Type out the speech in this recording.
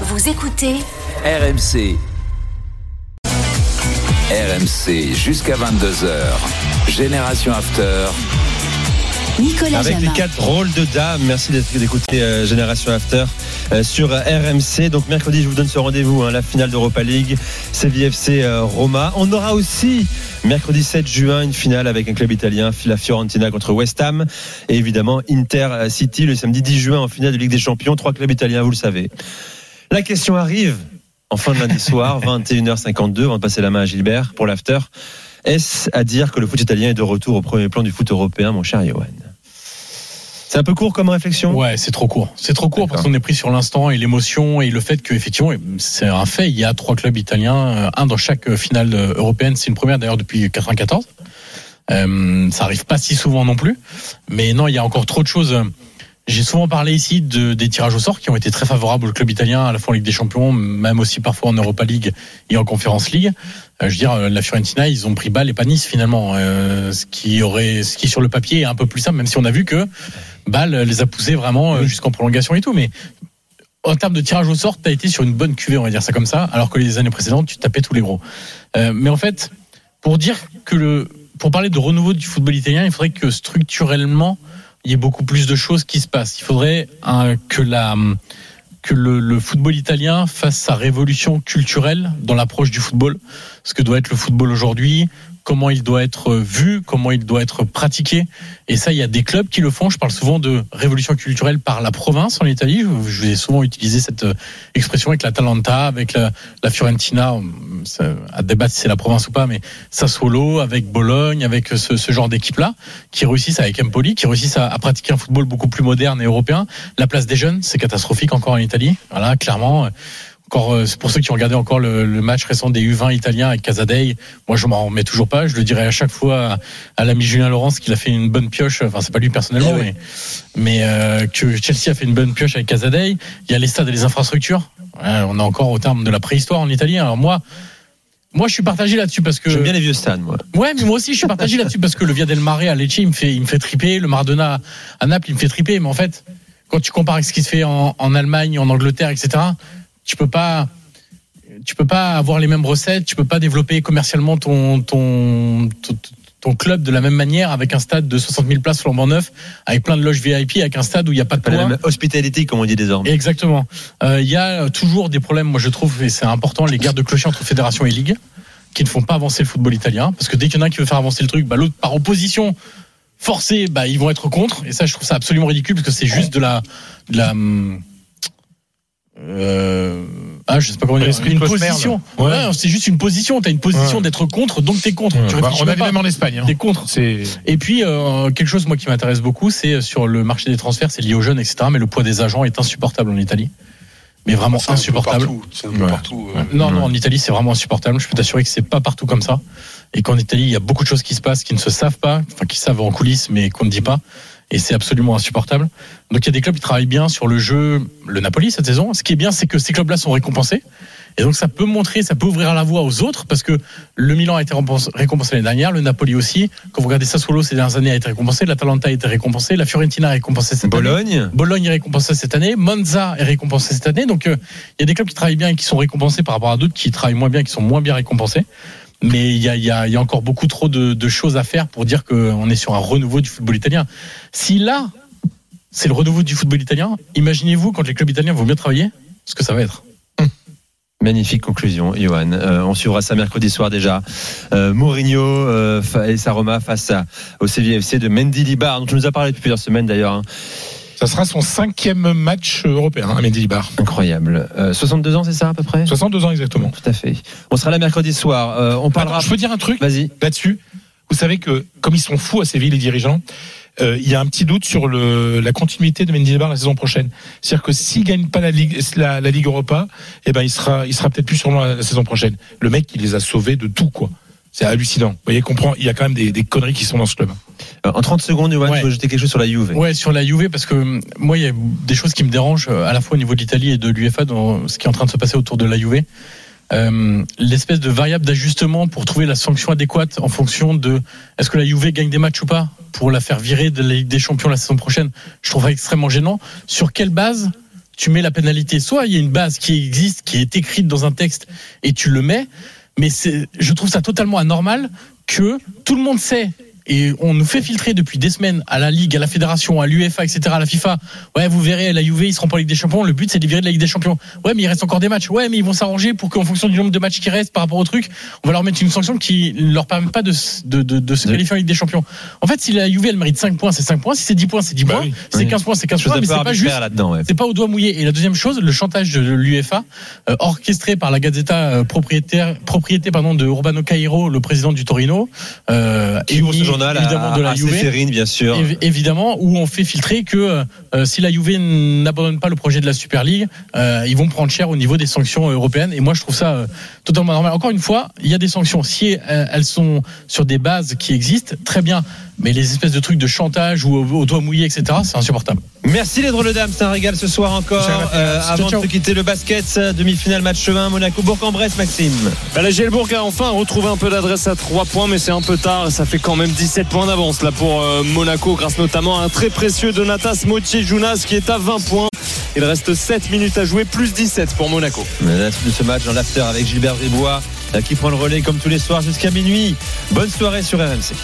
Vous écoutez RMC. RMC jusqu'à 22h. Génération After. Nicolas Avec les quatre rôles de dames. Merci d'être- d'écouter euh, Génération After euh, sur euh, RMC. Donc mercredi, je vous donne ce rendez-vous, hein, la finale d'Europa League, CVFC euh, Roma. On aura aussi mercredi 7 juin une finale avec un club italien, la Fiorentina contre West Ham, et évidemment Inter City le samedi 10 juin en finale de Ligue des Champions. Trois clubs italiens, vous le savez. La question arrive en fin de lundi soir, 21h52, avant de passer la main à Gilbert pour l'after. Est-ce à dire que le foot italien est de retour au premier plan du foot européen, mon cher Johan? C'est un peu court comme réflexion? Ouais, c'est trop court. C'est trop court parce qu'on est pris sur l'instant et l'émotion et le fait que effectivement, c'est un fait. Il y a trois clubs italiens, euh, un dans chaque euh, finale euh, européenne. C'est une première d'ailleurs depuis 94. Euh, ça arrive pas si souvent non plus. Mais non, il y a encore trop de choses. J'ai souvent parlé ici de, des tirages au sort qui ont été très favorables au club italien, à la fois en Ligue des Champions, même aussi parfois en Europa League et en Conference League. Euh, je veux dire, euh, la Fiorentina, ils ont pris balle et pas Nice finalement, euh, ce qui aurait, ce qui sur le papier est un peu plus simple, même si on a vu que Bâle les a poussés vraiment jusqu'en prolongation et tout. Mais en termes de tirage au sort, tu as été sur une bonne cuvée, on va dire ça comme ça, alors que les années précédentes, tu tapais tous les gros. Mais en fait, pour dire que le, pour parler de renouveau du football italien, il faudrait que structurellement, il y ait beaucoup plus de choses qui se passent. Il faudrait hein, que le football italien fasse sa révolution culturelle dans l'approche du football, ce que doit être le football aujourd'hui, comment il doit être vu, comment il doit être pratiqué. Et ça, il y a des clubs qui le font. Je parle souvent de révolution culturelle par la province en Italie. Je, je vais souvent utiliser cette euh, expression avec l'Atalanta, avec la, la Fiorentina. Ça, à débattre si c'est la province ou pas, mais Sassuolo, avec Bologne, avec ce, genre d'équipe-là, qui réussissent avec Empoli, qui réussissent à, à pratiquer un football beaucoup plus moderne et européen. La place des jeunes, c'est catastrophique encore en Italie. Voilà, clairement. Encore, euh, c'est pour ceux qui ont regardé encore le, le match récent des U20 italiens avec Casadei. Moi, je m'en remets toujours pas. Je le dirai à chaque fois à, à l'ami Julien Laurence qu'il a fait une bonne pioche. Enfin, c'est pas lui personnellement, Eh oui. mais, mais euh, que Chelsea a fait une bonne pioche avec Casadei. Il y a les stades et les infrastructures. Ouais, on est encore au terme de la préhistoire en Italie. Alors moi, moi, je suis partagé là-dessus parce que J'aime bien les vieux stades, moi. Ouais, mais moi aussi, je suis partagé là-dessus parce que le Via del Mare à Lecce, il me fait, il me fait triper. Le Maradona à Naples, il me fait triper. Mais en fait, quand tu compares avec ce qui se fait en, en Allemagne, en Angleterre, etc., tu peux pas, tu peux pas avoir les mêmes recettes. Tu peux pas développer commercialement ton, ton, ton, ton club de la même manière avec un stade de 60 000 places flambant neuf, avec plein de loges VIP, avec un stade où il n'y a pas de Pas la même hospitality, comme on dit désormais. Exactement. Euh, Il y a toujours des problèmes, moi je trouve, et c'est important, les guerres de clochers entre fédération et ligue, qui ne font pas avancer le football italien. Parce que dès qu'il y en a un qui veut faire avancer le truc, bah, l'autre, par opposition, forcée, bah, ils vont être contre. Et ça, je trouve ça absolument ridicule, parce que c'est juste de la. De la hum, euh, ah, je sais pas comment dire. Une Cosmer, position. là. Ouais. Ouais, c'est juste une position. T'as une position Ouais. d'être contre, donc t'es contre. Tu Bah, on a même en Espagne. hein. T'es contre. Et puis, euh, quelque chose, moi, qui m'intéresse beaucoup, c'est sur le marché des transferts, c'est lié aux jeunes, etc. Mais le poids des agents est insupportable en Italie. Mais vraiment insupportable. partout, C'est un peu Ouais. partout. euh. Non, non, en Italie, c'est vraiment insupportable. Je peux t'assurer que c'est pas partout comme ça. Et qu'en Italie, il y a beaucoup de choses qui se passent qui ne se savent pas, enfin, qui savent en coulisses, mais qu'on ne dit pas. Et c'est absolument insupportable. Donc, il y a des clubs qui travaillent bien sur le jeu, le Napoli cette saison. Ce qui est bien, c'est que ces clubs-là sont récompensés. Et donc, ça peut montrer, ça peut ouvrir la voie aux autres, parce que le Milan a été récompensé l'année dernière, le Napoli aussi. Quand vous regardez Sassuolo ces dernières années a été récompensé, l'Atalanta a été récompensé, la Fiorentina a récompensé cette année. Bologne. Bologne est récompensé cette année, Monza est récompensé cette année. Donc euh, il y a des clubs qui travaillent bien et qui sont récompensés par rapport à d'autres qui travaillent moins bien, et qui sont moins bien récompensés. Mais il y a, a- a encore beaucoup trop de, choses à faire pour dire qu'on est sur un renouveau du football italien. Si là, c'est le renouveau du football italien, imaginez-vous quand les clubs italiens vont bien travailler, ce que ça va être. Magnifique conclusion, Johan. Euh, on suivra ça mercredi soir déjà. Euh, Mourinho euh, et sa Roma face au CVFC de Mendy Libar, dont tu nous as parlé depuis plusieurs semaines d'ailleurs. hein. Ça sera son cinquième match européen à Mendy Libar. Incroyable. Euh, 62 ans, c'est ça à peu près 62 ans exactement. Tout à fait. On sera là mercredi soir. Euh, on parlera. Attends, je peux dire un truc Vas-y. là-dessus. Vous savez que comme ils sont fous à Séville les dirigeants, euh, il y a un petit doute sur le, la continuité de Mendy Libar la saison prochaine. C'est-à-dire que s'il gagne pas la Ligue, la, la Ligue Europa, eh ben il sera, il sera peut-être plus sur la, la saison prochaine. Le mec, il les a sauvés de tout quoi. C'est hallucinant. Vous voyez, comprend. Il y a quand même des, des conneries qui sont dans ce club. Euh, en 30 secondes, Johan, Ouais. tu veux jeter quelque chose sur la Juve. Ouais, sur la Juve, parce que hum, moi, il y a des choses qui me dérangent euh, à la fois au niveau de l'Italie et de l'UEFA dans ce qui est en train de se passer autour de la Juve. Euh, L'espèce de variable d'ajustement pour trouver la sanction adéquate en fonction de est-ce que la Juve gagne des matchs ou pas pour la faire virer de la Ligue des Champions la saison prochaine. Je trouve ça extrêmement gênant. Sur quelle base tu mets la pénalité? Soit il y a une base qui existe, qui est écrite dans un texte et tu le mets. Mais c'est, je trouve ça totalement anormal que tout le monde sait et on nous fait filtrer depuis des semaines à la Ligue, à la Fédération, à l'UEFA, etc., à la FIFA. Ouais, vous verrez, la Juve, ils seront pas en Ligue des Champions. Le but, c'est de virer de la Ligue des Champions. Ouais, mais il reste encore des matchs. Ouais, mais ils vont s'arranger pour qu'en fonction du nombre de matchs qui restent par rapport au truc, on va leur mettre une sanction qui leur permet pas de, de, de, de se qualifier en Ligue des Champions. En fait, si la Juve, elle mérite 5 points, c'est 5 points. Si c'est 10 points, c'est 10 Bah points. oui. Si c'est Oui. 15 points, c'est 15 Chose points. Mais c'est pas juste. Ouais. c'est pas au doigt mouillé. Et la deuxième chose, le chantage de l'UEFA, euh, orchestré par la Gazzetta euh, propriétaire, propriété pardon, de Urbano Cairo, le président du Torino, euh, journal évidemment à, de la à Juve. Bien sûr. Évi- Évidemment, où on fait filtrer que euh, si la Juve n'abandonne pas le projet de la Super League, euh, ils vont prendre cher au niveau des sanctions européennes. Et moi, je trouve ça euh, totalement normal. Encore une fois, il y a des sanctions. Si euh, elles sont sur des bases qui existent, très bien. Mais les espèces de trucs de chantage ou au, au doigt mouillé, etc., c'est insupportable. Merci les drôles de dames, c'est un régal ce soir encore. Euh, avant ciao. de quitter le basket, euh, demi-finale match 20, Monaco, Bourg-en-Bresse, Maxime. Bah, La Gielbourg a enfin retrouvé un peu d'adresse à 3 points, mais c'est un peu tard. Ça fait quand même 17 points d'avance là pour euh, Monaco, grâce notamment à un très précieux Donatas Motier-Jounas qui est à 20 points. Il reste 7 minutes à jouer, plus 17 pour Monaco. La suite de ce match dans l'after avec Gilbert Bribois euh, qui prend le relais comme tous les soirs jusqu'à minuit. Bonne soirée sur RMC.